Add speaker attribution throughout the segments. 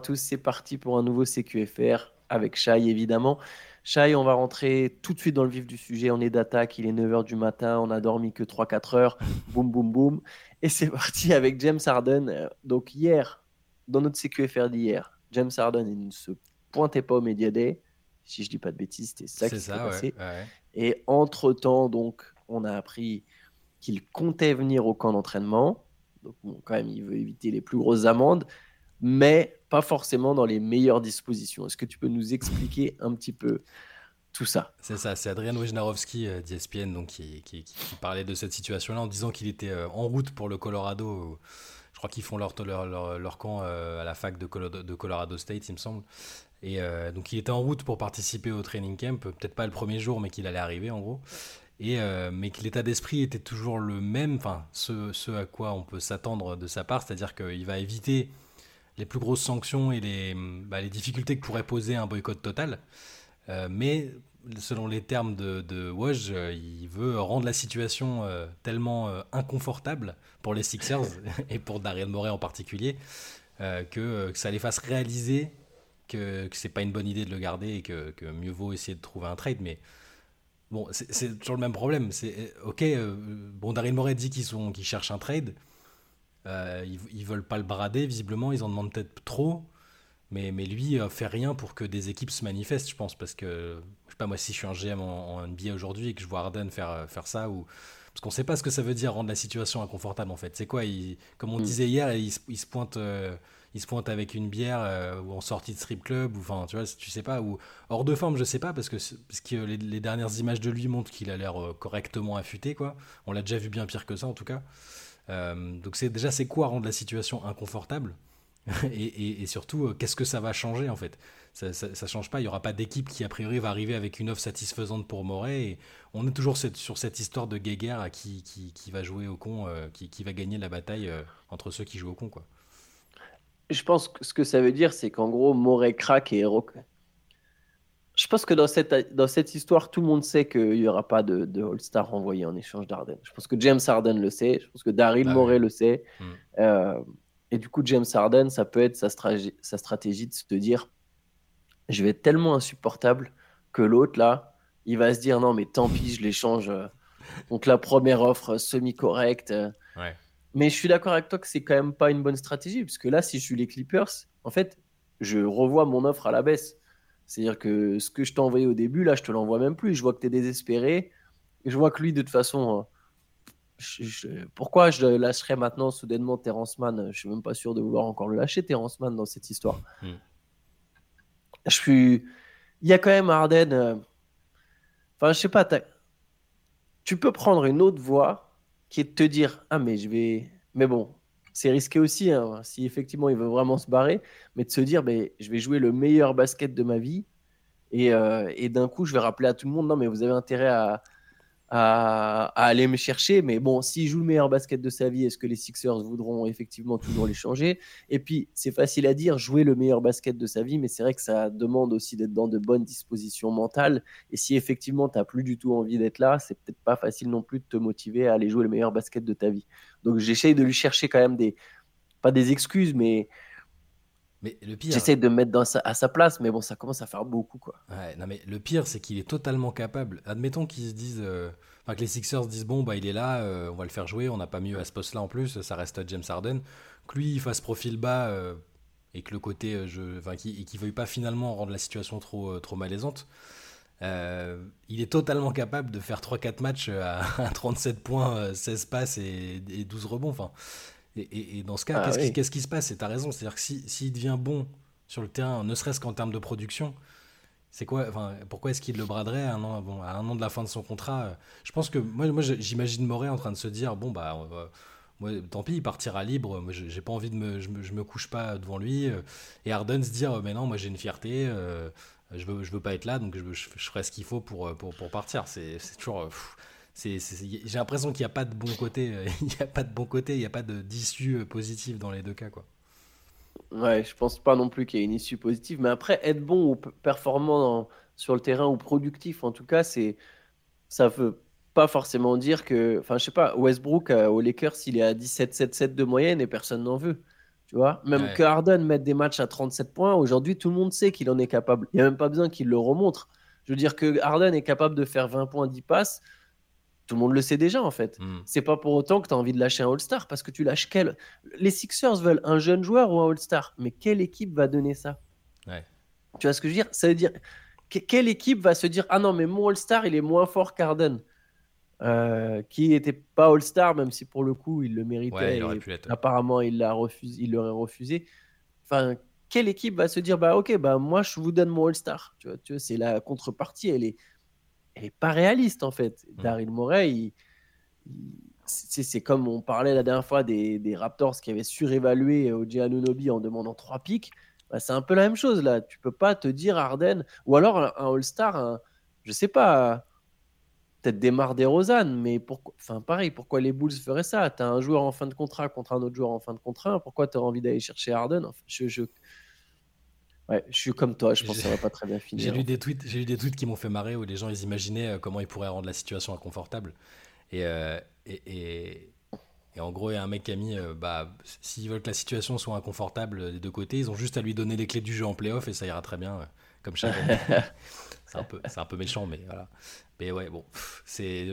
Speaker 1: à tous, c'est parti pour un nouveau CQFR avec Shai évidemment. Shai, on va rentrer tout de suite dans le vif du sujet. On est d'attaque, il est 9h du matin, on a dormi que 3-4 heures. boum, boum, boum. Et c'est parti avec James Harden. Donc hier, dans notre CQFR d'hier, James Harden, il ne se pointait pas au Media Day. Si je dis pas de bêtises, c'était ça qui s'est passé. Et entre-temps, donc, on a appris qu'il comptait venir au camp d'entraînement. Donc, quand même, il veut éviter les plus grosses amendes, mais pas forcément dans les meilleures dispositions. Est-ce que tu peux nous expliquer un petit peu tout ça?
Speaker 2: C'est ça, c'est Adrian Wojnarowski euh, d'ESPN donc, qui, parlait de cette situation-là en disant qu'il était euh, en route pour le Colorado. Je crois qu'ils font leur, camp euh, à la fac de, Colorado State, il me semble. Et donc il était en route pour participer au training camp, peut-être pas le premier jour, mais qu'il allait arriver en gros. Et, mais que l'état d'esprit était toujours le même, enfin ce, à quoi on peut s'attendre de sa part, c'est-à-dire qu'il va éviter les plus grosses sanctions et les, bah, les difficultés que pourrait poser un boycott total. Euh, mais selon les termes de, de Woj, euh, il veut rendre la situation euh, tellement inconfortable pour les Sixers et pour Daryl Morey en particulier que, ça les fasse réaliser que, que c'est pas une bonne idée de le garder et que, mieux vaut essayer de trouver un trade. Mais bon, c'est toujours le même problème. C'est ok. bon, Daryl Morey dit qu'ils qu'ils cherchent un trade. Euh, ils, veulent pas le brader, visiblement, ils en demandent peut-être trop. Mais, mais lui euh, fait rien pour que des équipes se manifestent, je pense. Parce que, je sais pas, moi, si je suis un GM en, NBA aujourd'hui et que je vois Arden faire, euh, faire ça, ou. Parce qu'on sait pas ce que ça veut dire rendre la situation inconfortable, en fait. C'est quoi il, Comme on mm. disait hier, il, il se pointe. il se pointe avec une bière ou en sortie de strip club, ou enfin, tu vois, tu sais pas, ou hors de forme, je sais pas, parce que, parce que les, les dernières images de lui montrent qu'il a l'air correctement affûté, quoi. On l'a déjà vu bien pire que ça, en tout cas. Euh, donc c'est déjà c'est quoi rendre la situation inconfortable et, surtout euh, qu'est-ce que ça va changer en fait? Ça, ça, change pas, il y aura pas d'équipe qui a priori va arriver avec une offre satisfaisante pour Moret et on est toujours sur cette histoire de guéguerre à qui, qui, va jouer au con, euh, qui, qui, va gagner la bataille entre ceux qui jouent au con quoi.
Speaker 1: Je pense que ce que ça veut dire c'est qu'en gros Moret craque et je pense que dans cette, dans cette histoire, tout le monde sait qu'il n'y aura pas de, de All-Star envoyé en échange d'Arden. Je pense que James Harden le sait. Je pense que Daryl bah Morey le sait. Hmm. Euh, et du coup, James Harden, ça peut être sa, sa stratégie de se dire je vais être tellement insupportable que l'autre, là, il va se dire non, mais tant pis, je l'échange. Euh, donc la première offre semi-correcte. Mais je suis d'accord avec toi que c'est quand même pas une bonne stratégie, parce que là, si je suis les Clippers, en fait, je revois mon offre à la baisse. C'est-à-dire que ce que je t'ai envoyé au début, là, je te l'envoie même plus. Je vois que tu es désespéré. Et je vois que lui, de toute façon, euh, pourquoi je lâcherais maintenant soudainement Terrence Mann? Je suis même pas sûr de vouloir encore le lâcher, Terrence Mann, dans cette histoire. Hmm. Je suis. Il y a quand même Arden. Euh, enfin, je sais pas. Tu peux prendre une autre voie qui est de te dire Ah, mais je vais. Mais bon, c'est risqué aussi, hein, si effectivement il veut vraiment se barrer, mais de se dire, ben, je vais jouer le meilleur basket de ma vie, et, euh, et d'un coup, je vais rappeler à tout le monde, non, mais vous avez intérêt à, à, aller me chercher. Mais bon, s'il joue le meilleur basket de sa vie, est-ce que les Sixers voudront effectivement toujours les changer? Et puis, c'est facile à dire, jouer le meilleur basket de sa vie, mais c'est vrai que ça demande aussi d'être dans de bonnes dispositions mentales. Et si effectivement, tu n'as plus du tout envie d'être là, c'est peut-être pas facile non plus de te motiver à aller jouer le meilleur basket de ta vie. Donc, j'essaye de lui chercher quand même des, pas des excuses, mais
Speaker 2: mais le pire.
Speaker 1: J'essaie de me mettre dans à sa place, mais bon, ça commence à faire beaucoup, quoi.
Speaker 2: Ouais, non, mais le pire, c'est qu'il est totalement capable. Admettons qu'ils se disent. Euh, enfin, que les Sixers disent bon, bah, il est là, euh, on va le faire jouer, on n'a pas mieux à ce poste-là en plus, ça reste James Harden. Que lui, il fasse profil bas euh, et que le côté. je, enfin, qu'il ne veuille pas finalement rendre la situation trop, trop malaisante. il est totalement capable de faire 3-4 matchs à, 37 points, 16 passes et, et 12 rebonds. Enfin. Et, dans ce cas, ah qu'est-ce, qui, se passe Et tu as raison, c'est-à-dire que s'il devient bon sur le terrain, ne serait-ce qu'en termes de production, c'est quoi enfin, Pourquoi est-ce qu'il le braderait à un, an, bon, à un an de la fin de son contrat Je pense que moi, moi j'imagine Moret en train de se dire bon, bah, moi, tant pis, il partira libre. Moi, j'ai pas envie de me. Je, me. couche pas devant lui. Et Arden se dire mais non, moi j'ai une fierté. Euh, je veux, je veux pas être là, donc je, je, ferai ce qu'il faut pour, pour, pour partir. C'est toujours j'ai l'impression qu'il n'y a pas de bon côté. Euh, il n'y a pas de bon côté, il n'y a pas d'issue euh, positive dans les deux cas. Quoi.
Speaker 1: Ouais, je pense pas non plus qu'il y ait une issue positive. Mais après, être bon ou performant sur le terrain ou productif, en tout cas, c'est ça veut pas forcément dire que. Enfin, je sais pas, Westbrook euh, au Lakers, il est à 17-7-7 de moyenne et personne n'en veut. Tu vois, même que Harden mette des matchs à 37 points, aujourd'hui, tout le monde sait qu'il en est capable. Il n'y a même pas besoin qu'il le remontre. Je veux dire que Harden est capable de faire 20 points, 10 passes. Tout le monde le sait déjà, en fait. Hmm. C'est pas pour autant que tu as envie de lâcher un All-Star, parce que tu lâches quel. Les Sixers veulent un jeune joueur ou un All-Star. Mais quelle équipe va donner ça? Tu vois ce que je veux dire? Ça veut dire. quelle équipe va se dire Ah non, mais mon All-Star, il est moins fort qu'Harden? Euh, qui n'était pas All-Star, même si pour le coup il le méritait. apparemment, il l'a refusé, il l'aurait refusé. Enfin, quelle équipe va se dire bah ok, bah moi je vous donne mon All-Star? Tu vois, tu vois c'est la contrepartie. Elle est, elle est pas réaliste en fait. Mm. Daryl Morey, c'est comme on parlait la dernière fois des, des Raptors qui avaient surévalué OJ Anunobi en demandant trois pics. Bah, c'est un peu la même chose là. Tu peux pas te dire Arden ou alors un, All-Star, je sais pas peut-être démarre des Rosanne, mais pourquoi, enfin pareil, pourquoi les Bulls feraient ça? Tu as un joueur en fin de contrat contre un autre joueur en fin de contrat, pourquoi tu as envie d'aller chercher je, je... Ouais, je suis comme toi, je pense que ça va pas très bien finir.
Speaker 2: J'ai lu des tweets, j'ai lu des tweets qui m'ont fait marrer où les gens ils imaginaient euh, comment ils pourraient rendre la situation inconfortable. Et, euh, et, et, et, en gros, il y a un mec qui a mis, euh, bah, s'ils veulent que la situation soit inconfortable des deux côtés, ils ont juste à lui donner les clés du jeu en playoff et ça ira très bien, comme chaque C'est un, peu, un peu méchant, mais voilà. Mais ouais, bon, c'est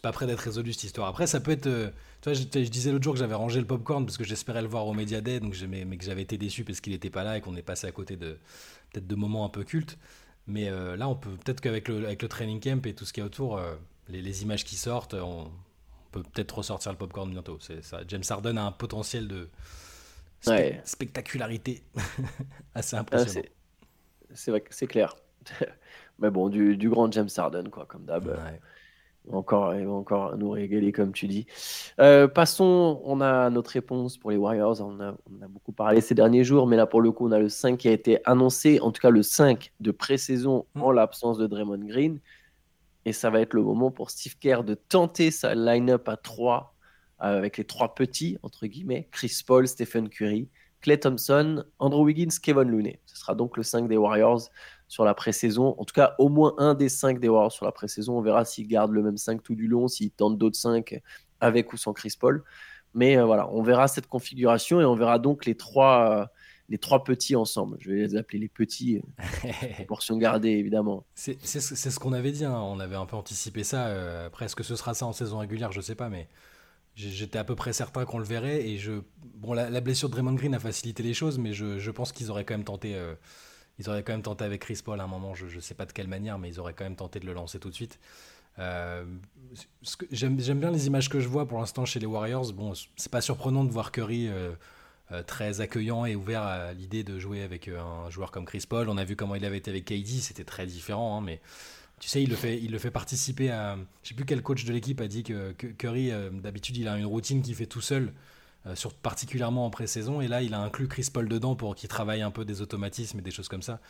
Speaker 2: pas prêt d'être résolu cette histoire. Après, ça peut être. Euh, tu vois, je, disais l'autre jour que j'avais rangé le popcorn parce que j'espérais le voir au Media Day, donc mais, mais que j'avais été déçu parce qu'il n'était pas là et qu'on est passé à côté de peut-être de moments un peu cultes. Mais euh, là, on peut peut-être qu'avec le, avec le training camp et tout ce qui est autour, euh, les, les, images qui sortent, on, peut peut-être ressortir le popcorn bientôt. C'est ça. James Harden a un potentiel de spectacularité assez ah, impressionnant.
Speaker 1: c'est clair. Mais bon, du, du, grand James Harden, quoi, comme d'hab. Encore, il va encore nous régaler, comme tu dis. Euh, passons, on a notre réponse pour les Warriors. On a, on a, beaucoup parlé ces derniers jours, mais là, pour le coup, on a le 5 qui a été annoncé, en tout cas le 5 de pré-saison mm. en l'absence de Draymond Green. Et ça va être le moment pour Steve Kerr de tenter sa line-up à 3 euh, avec les trois petits, entre guillemets, Chris Paul, Stephen Curry, Clay Thompson, Andrew Wiggins, Kevin Looney. Ce sera donc le 5 des Warriors sur la pré-saison. En tout cas, au moins un des 5 des Warriors sur la pré-saison. On verra s'ils gardent le même 5 tout du long, s'ils tentent d'autres 5 avec ou sans Chris Paul. Mais euh, voilà, on verra cette configuration et on verra donc les trois, euh, les trois petits ensemble. Je vais les appeler les petits, euh, portion gardée évidemment.
Speaker 2: C'est ce qu'on avait dit, hein. on avait un peu anticipé ça. après, est-ce que ce sera ça en saison régulière Je sais pas, mais J'étais à peu près certain qu'on le verrait et je bon la, blessure de Draymond Green a facilité les choses mais je, je pense qu'ils auraient quand même tenté euh, ils auraient quand même tenté avec Chris Paul à un moment je ne sais pas de quelle manière mais ils auraient quand même tenté de le lancer tout de suite euh, j'aime bien les images que je vois pour l'instant chez les Warriors bon c'est pas surprenant de voir Curry euh, très accueillant et ouvert à l'idée de jouer avec un joueur comme Chris Paul on a vu comment il avait été avec KD c'était très différent hein, mais tu sais, il le fait, il le fait participer à. Je sais plus quel coach de l'équipe a dit que, Curry, euh, d'habitude, il a une routine qu'il fait tout seul, euh, particulièrement en pré-saison. Et là, il a inclus Chris Paul dedans pour qu'il travaille un peu des automatismes et des choses comme ça.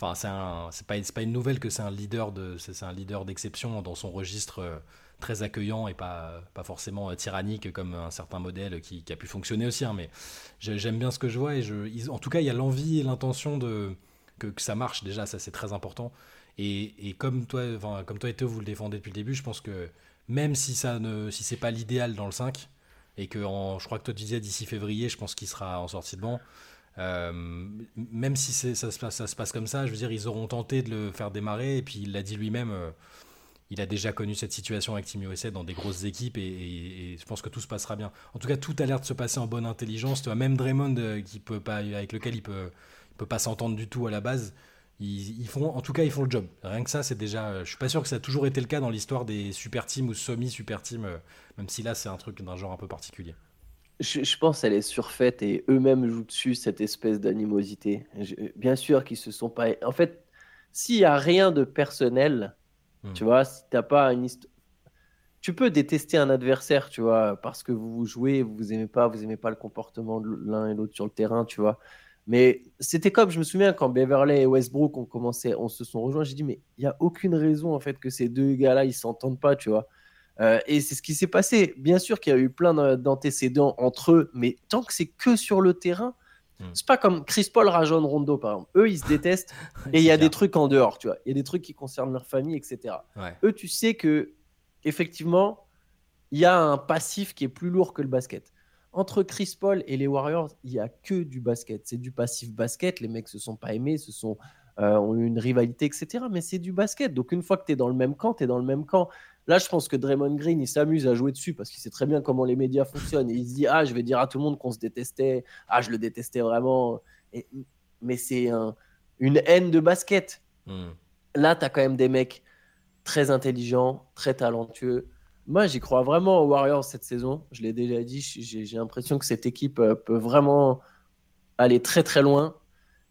Speaker 2: Enfin, c'est pas, une nouvelle que c'est un leader de, c'est un leader d'exception dans son registre euh, très accueillant et pas, pas forcément tyrannique comme un certain modèle qui, a pu fonctionner aussi. Hein, mais j'aime bien ce que je vois et en tout cas, il y a l'envie et l'intention de que, que, ça marche déjà. Ça, c'est très important. Et, comme toi, comme toi et toi, vous le défendez depuis le début, je pense que même si ça ne, si c'est pas l'idéal dans le 5, et que je crois que toi tu disais d'ici février, je pense qu'il sera en sortie de banc. Euh, même si ça se, passe, comme ça, je veux dire, ils auront tenté de le faire démarrer, et puis il l'a dit lui-même, euh, il a déjà connu cette situation avec Team USA dans des grosses équipes, et, je pense que tout se passera bien. En tout cas, tout a l'air de se passer en bonne intelligence. Tu vois, même Draymond, euh, qui peut pas, avec lequel il peut, il peut pas s'entendre du tout à la base, ils, font, en tout cas, ils font le job. Rien que ça, c'est déjà. Je suis pas sûr que ça a toujours été le cas dans l'histoire des super teams ou semi-super teams, euh, même si là, c'est un truc d'un genre un peu particulier.
Speaker 1: Je, pense qu'elle est surfaite et eux-mêmes jouent dessus cette espèce d'animosité. Bien sûr qu'ils se sont pas. En fait, s'il y a rien de personnel, hmm. tu vois, si t'as pas une histoire. Tu peux détester un adversaire, tu vois, parce que vous jouez, vous, vous aimez pas, vous aimez pas le comportement de l'un et l'autre sur le terrain, tu vois. Mais c'était comme, je me souviens, quand Beverly et Westbrook ont commencé, on se sont rejoints, j'ai dit, mais il n'y a aucune raison en fait que ces deux gars-là, ils s'entendent pas, tu vois. Euh, et c'est ce qui s'est passé. Bien sûr qu'il y a eu plein d'antécédents entre eux, mais tant que c'est que sur le terrain, hmm. c'est pas comme Chris Paul rajeune Rondo, par exemple. Eux, ils se détestent et il y a des trucs en dehors, tu vois. Il y a des trucs qui concernent leur famille, etc. Eux, tu sais que, effectivement, il y a un passif qui est plus lourd que le basket. entre Chris Paul et les Warriors, il y a que du basket. C'est du passif basket. Les mecs se sont pas aimés, se sont euh, ont eu une rivalité, etc. Mais c'est du basket. Donc une fois que tu es dans le même camp, tu es dans le même camp. Là, je pense que Draymond Green, il s'amuse à jouer dessus parce qu'il sait très bien comment les médias fonctionnent. Et il se dit, ah, je vais dire à tout le monde qu'on se détestait. Ah, je le détestais vraiment. mais c'est une haine de basket. Hmm. Là, tu as quand même des mecs très intelligents, très talentueux. Moi, j'y crois vraiment aux Warriors cette saison. Je l'ai déjà dit, j'ai l'impression que cette équipe euh, peut vraiment aller très très loin.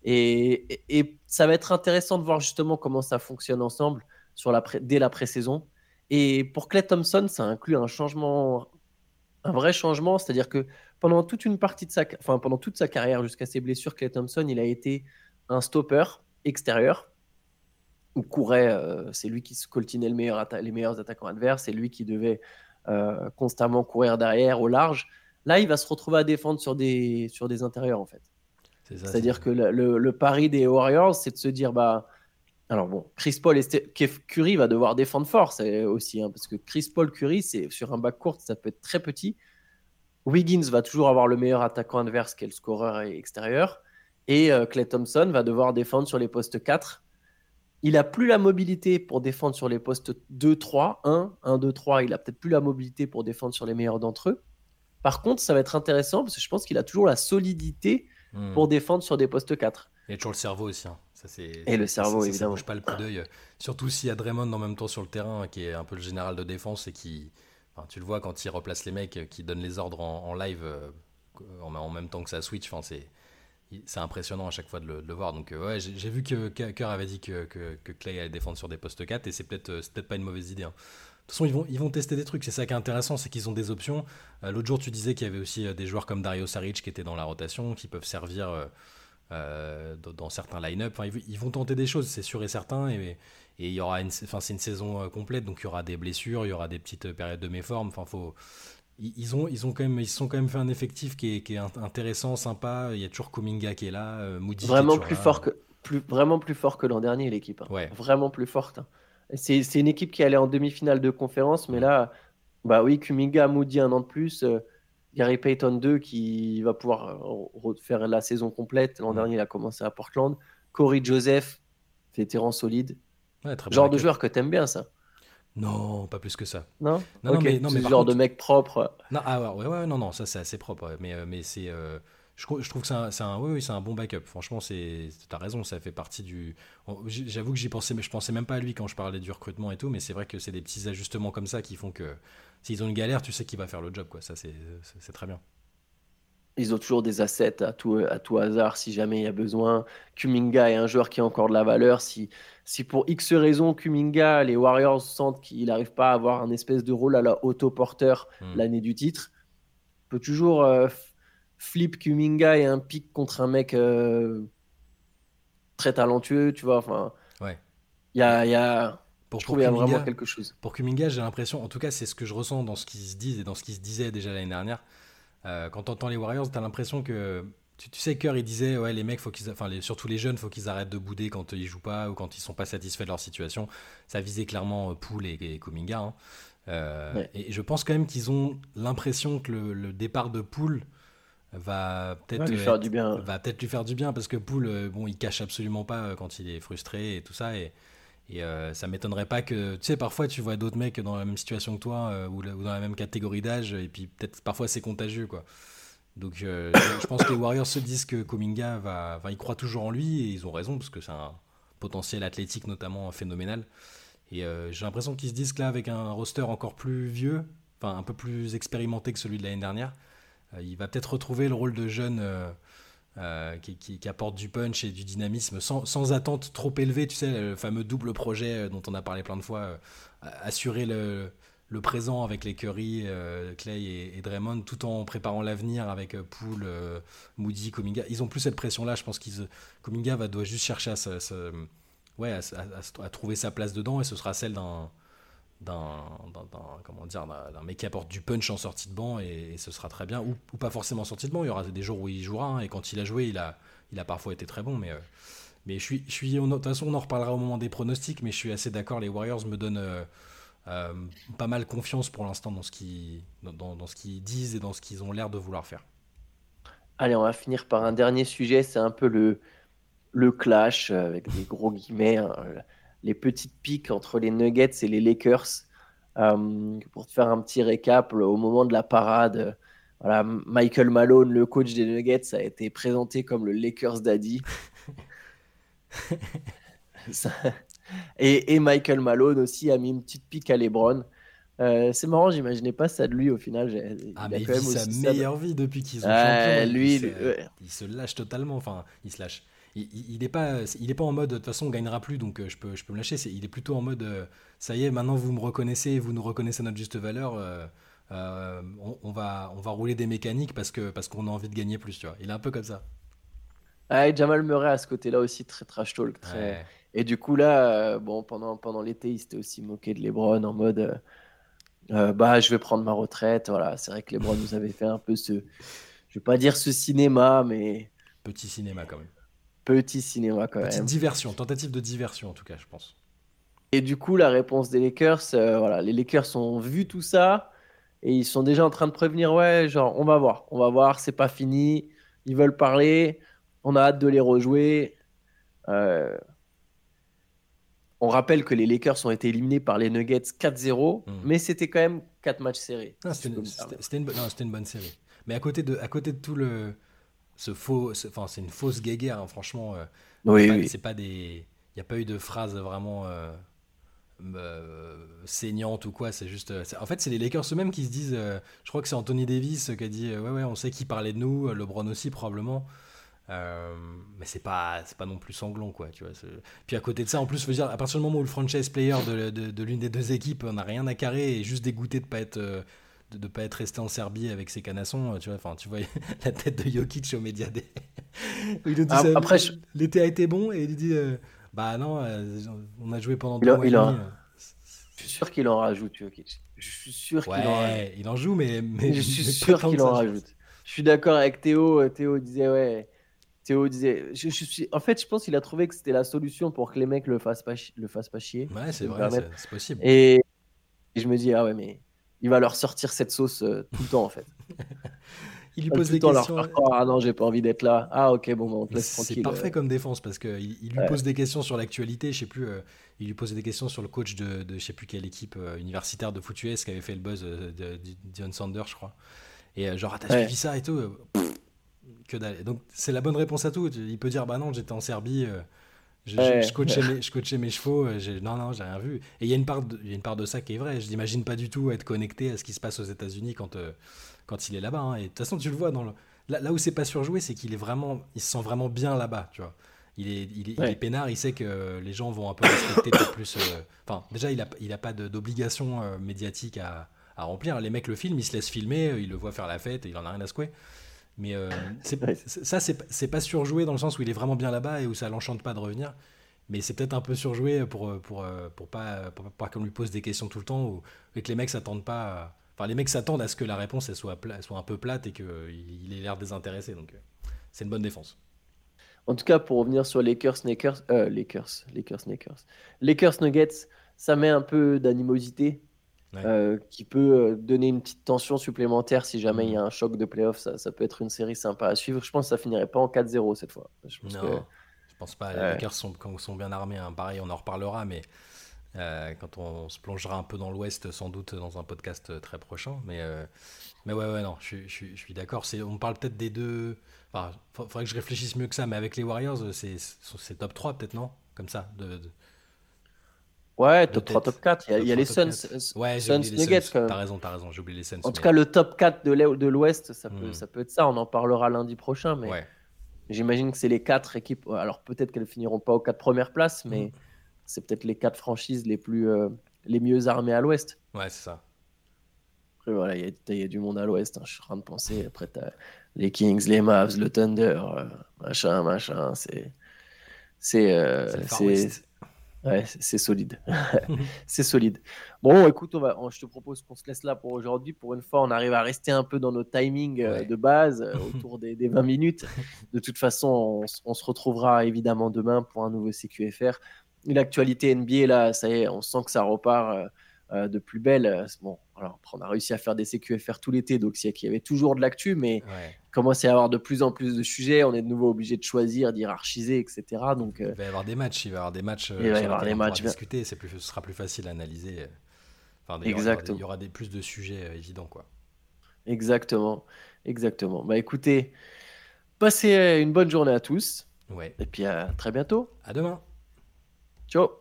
Speaker 1: Et, et, ça va être intéressant de voir justement comment ça fonctionne ensemble sur la dès la pré-saison. Et pour Clay Thompson, ça inclut un changement, un vrai changement, c'est-à-dire que pendant toute une partie de sa, enfin pendant toute sa carrière jusqu'à ses blessures, Clay Thompson, il a été un stopper extérieur où courait, euh, c'est lui qui se coltinait le meilleur les meilleurs attaquants adverses, c'est lui qui devait euh, constamment courir derrière au large. Là, il va se retrouver à défendre sur des, sur des intérieurs en fait. C'est-à-dire que le, le, pari des Warriors, c'est de se dire bah alors bon, Chris Paul et Curry va devoir défendre fort aussi, hein, parce que Chris Paul Curry, c'est sur un bac court, ça peut être très petit. Wiggins va toujours avoir le meilleur attaquant adverse qui est le scoreur extérieur. Et euh, Clay Thompson va devoir défendre sur les postes 4. Il a plus la mobilité pour défendre sur les postes 2, 3, 1, 1, 2, 3. Il a peut-être plus la mobilité pour défendre sur les meilleurs d'entre eux. Par contre, ça va être intéressant parce que je pense qu'il a toujours la solidité hmm. pour défendre sur des postes 4.
Speaker 2: Il y a toujours le cerveau aussi. Hein. Ça,
Speaker 1: et le cerveau, évidemment.
Speaker 2: Ça bouge pas le coup d'œil. Surtout s'il y a Draymond en même temps sur le terrain, qui est un peu le général de défense et qui. Enfin, tu le vois quand il replace les mecs, qui donne les ordres en, live euh, en, même temps que ça switch. Enfin, c'est. C'est impressionnant à chaque fois de le, voir. Donc, euh, ouais, j'ai vu que Kerr avait dit que, que, Clay allait défendre sur des postes 4 et c'est peut-être euh, peut pas une mauvaise idée. Hein. De toute façon, ils vont, ils vont tester des trucs. C'est ça qui est intéressant, c'est qu'ils ont des options. L'autre jour, tu disais qu'il y avait aussi des joueurs comme Dario Saric qui étaient dans la rotation, qui peuvent servir euh, dans, certains line-up. Enfin, ils, vont tenter des choses, c'est sûr et certain. Et, et il y aura une, enfin, c'est une saison euh, complète, donc il y aura des blessures, il y aura des petites euh, périodes de méforme. Enfin, faut, ils ont, ils ont quand même, ils sont quand même fait un effectif qui est, qui est intéressant, sympa. Il y a toujours Kuminga qui est là, Moody.
Speaker 1: Vraiment plus fort que, plus, vraiment plus fort que l'an dernier l'équipe. Hein.
Speaker 2: Ouais.
Speaker 1: Vraiment plus forte. Hein. C'est, une équipe qui allait en demi-finale de conférence, mais là, bah oui, Kuminga, Moody un an de plus. Gary Payton 2 qui va pouvoir euh, faire la saison complète. L'an mm. dernier, il a commencé à Portland. Corey Joseph, vétéran solide. genre de joueur que t'aimes bien, ça
Speaker 2: Non, pas plus que ça.
Speaker 1: Non?
Speaker 2: Non,
Speaker 1: mais, non mais genre de mec propre.
Speaker 2: Non, ah ouais, ouais, non, non, ça c'est assez propre. Mais, euh, mais c'est. Euh, je, je, trouve que c'est un, un, oui, c'est un bon backup. Franchement, c'est, as raison, ça fait partie du. J'avoue que j'y pensais, mais je pensais même pas à lui quand je parlais du recrutement et tout. Mais c'est vrai que c'est des petits ajustements comme ça qui font que s'ils ont une galère, tu sais qui va faire le job. Quoi. Ça, c'est très bien.
Speaker 1: Ils ont toujours des assets à tout, à tout hasard si jamais il y a besoin. Kuminga est un joueur qui a encore de la valeur. Si, si pour X raison, Kuminga, les Warriors sentent qu'il n'arrive pas à avoir un espèce de rôle à la autoporteur hmm. l'année du titre, peut toujours euh, flip Kuminga et un pic contre un mec euh, très talentueux, tu vois. Enfin,
Speaker 2: ouais.
Speaker 1: Il y a, y a pour, je trouve qu'il y a vraiment quelque chose.
Speaker 2: Pour Kuminga, j'ai l'impression, en tout cas, c'est ce que je ressens dans ce qui se dit et dans ce qui se disait déjà l'année dernière. Euh, quand tu entends les Warriors, tu as l'impression que. Tu, sais, Kerr, il disait, ouais, les mecs, faut qu'ils, enfin, les, surtout les jeunes, faut qu'ils arrêtent de bouder quand ils jouent pas ou quand ils sont pas satisfaits de leur situation. Ça visait clairement euh, Poole et, et Kuminga. Hein. Euh, et je pense quand même qu'ils ont l'impression que le, départ de Poole va peut-être
Speaker 1: lui faire du bien.
Speaker 2: Va peut-être lui faire du bien parce que Poole, bon, il cache absolument pas quand il est frustré et tout ça. Et, et euh, ça m'étonnerait pas que, tu sais, parfois tu vois d'autres mecs dans la même situation que toi euh, ou, dans la même catégorie d'âge, et puis peut-être parfois c'est contagieux, quoi. Donc euh, je pense que les Warriors se disent que Kominga va, enfin, ils croient toujours en lui et ils ont raison parce que c'est un potentiel athlétique notamment phénoménal. Et j'ai l'impression qu'ils se disent que là, avec un roster encore plus vieux, enfin un peu plus expérimenté que celui de l'année dernière, il va peut-être retrouver le rôle de jeune euh, qui, apporte du punch et du dynamisme sans, sans, attente trop élevée, tu sais, le fameux double projet euh, dont on a parlé plein de fois, euh, assurer le, présent avec les Curry, Clay et, Draymond, tout en préparant l'avenir avec Poole, Moody, Kominga. Ils ont plus cette pression-là, je pense qu'ils Kominga va, doit juste chercher à, à, trouver sa place dedans et ce sera celle d'un d'un comment dire d'un mec qui apporte du punch en sortie de banc et, ce sera très bien ou, pas forcément en sortie de banc il y aura des jours où il jouera hein, et quand il a joué il a il a parfois été très bon mais euh, mais je suis je suis de toute façon on en reparlera au moment des pronostics mais je suis assez d'accord les Warriors me donnent euh, pas mal confiance pour l'instant dans ce qu'ils dans, disent et dans ce qu'ils ont l'air de vouloir faire.
Speaker 1: Allez, on va finir par un dernier sujet, c'est un peu le, le clash avec des gros guillemets, hein, les petites piques entre les Nuggets et les Lakers. pour te faire un petit récap, au moment de la parade, voilà, Michael Malone, le coach des Nuggets, a été présenté comme le Lakers Daddy. et, Michael Malone aussi a mis une petite pique à LeBron. Euh, c'est marrant, j'imaginais pas ça de lui au final.
Speaker 2: Il ah, mais il vit sa meilleure vie depuis qu'ils ont champion.
Speaker 1: Lui,
Speaker 2: il, se, lâche totalement. Enfin, il se lâche. Il, n'est pas, il est pas en mode de toute façon on gagnera plus donc euh, je peux, je peux me lâcher. il est plutôt en mode euh, ça y est, maintenant vous me reconnaissez, vous nous reconnaissez notre juste valeur. Euh, on, va, on va rouler des mécaniques parce que parce qu'on a envie de gagner plus, tu vois. Il est un peu comme ça.
Speaker 1: Ah, Jamal Murray à ce côté-là aussi très trash talk. Très... Et du coup là, bon pendant pendant l'été, il s'était aussi moqué de LeBron en mode bah je vais prendre ma retraite. Voilà, c'est vrai que LeBron nous avait fait un peu ce, je vais pas dire ce cinéma, mais
Speaker 2: petit cinéma quand même.
Speaker 1: Petit cinéma quand
Speaker 2: Petite diversion, tentative de diversion en tout cas, je pense.
Speaker 1: Et du coup, la réponse des Lakers, voilà, les Lakers ont vu tout ça et ils sont déjà en train de prévenir ouais genre on va voir on va voir c'est pas fini ils veulent parler on a hâte de les rejouer euh, on rappelle que les Lakers ont été éliminés par les Nuggets 4-0 hmm. mais c'était quand même 4 matchs serrés
Speaker 2: c'était une, une, bonne série mais à côté de à côté de tout le ce faux enfin c'est une fausse guéguerre hein, franchement euh, oui, c'est pas des il n'y a pas eu de phrase vraiment euh, euh, saignante ou quoi. C'est juste. Euh, en fait, c'est les Lakers eux-mêmes qui se disent. Je crois que c'est Anthony Davis qui a dit Ouais, ouais, on sait qui parlait de nous, LeBron aussi, probablement. mais c'est pas, c'est pas non plus sanglant, quoi. Tu vois, Puis à côté de ça, en plus, dire, à partir du moment où le franchise player de, de, l'une des deux équipes n'a rien à carrer et juste dégoûté de pas être. De, pas être resté en Serbie avec ses canassons, tu vois, enfin, tu vois la tête de Jokic au média des... il ah, après, l'été a été bon et il dit bah non, euh, on a joué pendant deux mois demi. Euh.
Speaker 1: Je suis sûr qu'il en rajoute, Je suis sûr qu'il en rajoute.
Speaker 2: il en joue, mais, mais
Speaker 1: je suis sûr qu'il en rajoute. Je suis d'accord avec Théo. Théo disait ouais. Théo disait, je, suis, en fait, je pense qu'il a trouvé que c'était la solution pour que les mecs le fassent pas, le fassent pas chier.
Speaker 2: Ouais, c'est vrai, c'est possible.
Speaker 1: Et, je me dis ah ouais, mais il va leur sortir cette sauce euh, tout le temps en fait.
Speaker 2: il lui pose des questions.
Speaker 1: ah non, j'ai pas envie d'être là. Ah ok, bon, on te laisse
Speaker 2: tranquille. C'est parfait comme défense parce qu'il il lui pose des questions sur l'actualité. Je sais plus, euh, il lui posait des questions sur le coach de, de je sais plus quelle équipe euh, universitaire de foot US qui avait fait le buzz euh, de, Dion Sanders, je crois. Et genre, ah, t'as suivi ça et tout Que dalle. Donc c'est la bonne réponse à tout. Il peut dire, bah non, j'étais en Serbie. Je, je, coachais mes, je, coachais mes, chevaux, non, non, j'ai rien vu. Et il y, a une part de, y a une part de ça qui est vraie. Je n'imagine pas du tout être connecté à ce qui se passe aux États-Unis quand, quand il est là-bas. Hein. Et de toute façon, tu le vois dans le... là, où c'est pas surjoué, c'est qu'il est vraiment, il se sent vraiment bien là-bas, tu vois. Il est, il est, peinard, il sait que les gens vont un peu respecter plus. Euh, enfin, déjà, il a, il a pas d'obligation euh, médiatique à, à, remplir. Les mecs le filment, ils se laissent filmer, il le voit faire la fête, et il en a rien à secouer. Mais euh, ça, c'est pas surjoué dans le sens où il est vraiment bien là-bas et où ça l'enchante pas de revenir. Mais c'est peut-être un peu surjoué pour, pour, pour, pas, pour, pas qu'on lui pose des questions tout le temps ou, et que les mecs s'attendent pas les mecs s'attendent à ce que la réponse elle soit, soit un peu plate et qu'il il ait l'air désintéressé. Donc, euh, c'est une bonne défense.
Speaker 1: En tout cas, pour revenir sur Lakers, Lakers, euh, Lakers, Lakers, Lakers, Lakers Nuggets, ça met un peu d'animosité euh, qui peut donner une petite tension supplémentaire si jamais il y a mm. un choc de playoff. Ça, ça, peut être une série sympa à suivre. Je pense que ça finirait pas en 4-0 cette fois.
Speaker 2: Je pense non, je pense pas. Les Lakers sont, sont bien armés. Hein. Pareil, on en reparlera, mais euh, quand on se plongera un peu dans l'Ouest, sans doute dans un podcast très prochain. Mais, euh, mais ouais, ouais, non, je, je, je suis d'accord. On parle peut-être des deux. Enfin, faudrait que je réfléchisse mieux que ça, mais avec les Warriors, c'est top 3 peut-être, non? Comme ça de,
Speaker 1: Ouais, top 3, top 4. Il y a, les Suns.
Speaker 2: Ouais, Suns Nuggets. T'as raison, t'as raison, j'ai oublié les Suns.
Speaker 1: En tout cas, le top 4 de l'Ouest, ça, peut, hmm. ça peut être ça. On en parlera lundi prochain. Mais j'imagine que c'est les 4 équipes. Alors peut-être qu'elles finiront pas aux 4 premières places, mais. Hmm c'est peut-être les quatre franchises les plus euh, les mieux armées à l'ouest.
Speaker 2: Ouais, c'est ça.
Speaker 1: Après, voilà, il y, a du monde à l'ouest, hein, je suis en train de penser. Après, as les Kings, les Mavs, le Thunder, euh, machin, machin. C'est. C'est. Euh, ouais, c'est solide. c'est solide. Bon, écoute, on va, je te propose qu'on se laisse là pour aujourd'hui. Pour une fois, on arrive à rester un peu dans nos timings de base, autour des, des, 20 minutes. De toute façon, on, on, se retrouvera évidemment demain pour un nouveau CQFR l'actualité NBA, là, ça y est, on sent que ça repart. Euh, euh, de plus belle. Bon, alors, on a réussi à faire des CQFR tout l'été, donc il y avait toujours de l'actu, mais
Speaker 2: Ouais.
Speaker 1: il commence à y avoir de plus en plus de sujets. On est de nouveau obligé de choisir, d'hierarchiser, etc. Donc, euh,
Speaker 2: Il va y avoir des matchs, il va y avoir des matchs. euh,
Speaker 1: Il va y avoir des matchs.
Speaker 2: discuter, plus, ce sera plus facile à analyser. euh. Il y aura-
Speaker 1: Exactement.
Speaker 2: Il y aura des, plus de sujets euh, évidents, quoi.
Speaker 1: exactement, exactement. Bah écoutez, passez une bonne journée à tous,
Speaker 2: Ouais.
Speaker 1: et puis à très bientôt.
Speaker 2: À demain.
Speaker 1: Ciao